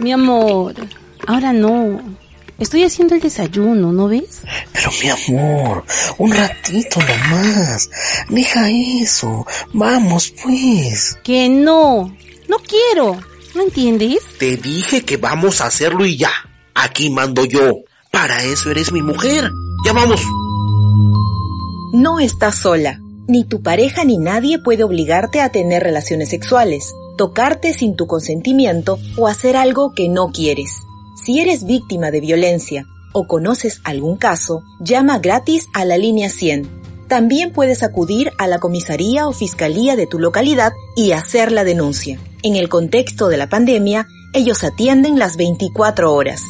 Mi amor, ahora no. Estoy haciendo el desayuno, ¿no ves? Pero mi amor, un ratito nomás. Deja eso. Vamos, pues. Que no. No quiero. ¿No entiendes? Te dije que vamos a hacerlo y ya. Aquí mando yo. Para eso eres mi mujer. Ya vamos. No estás sola. Ni tu pareja ni nadie puede obligarte a tener relaciones sexuales, tocarte sin tu consentimiento o hacer algo que no quieres. Si eres víctima de violencia o conoces algún caso, llama gratis a la línea 100. También puedes acudir a la comisaría o fiscalía de tu localidad y hacer la denuncia. En el contexto de la pandemia, ellos atienden las 24 horas.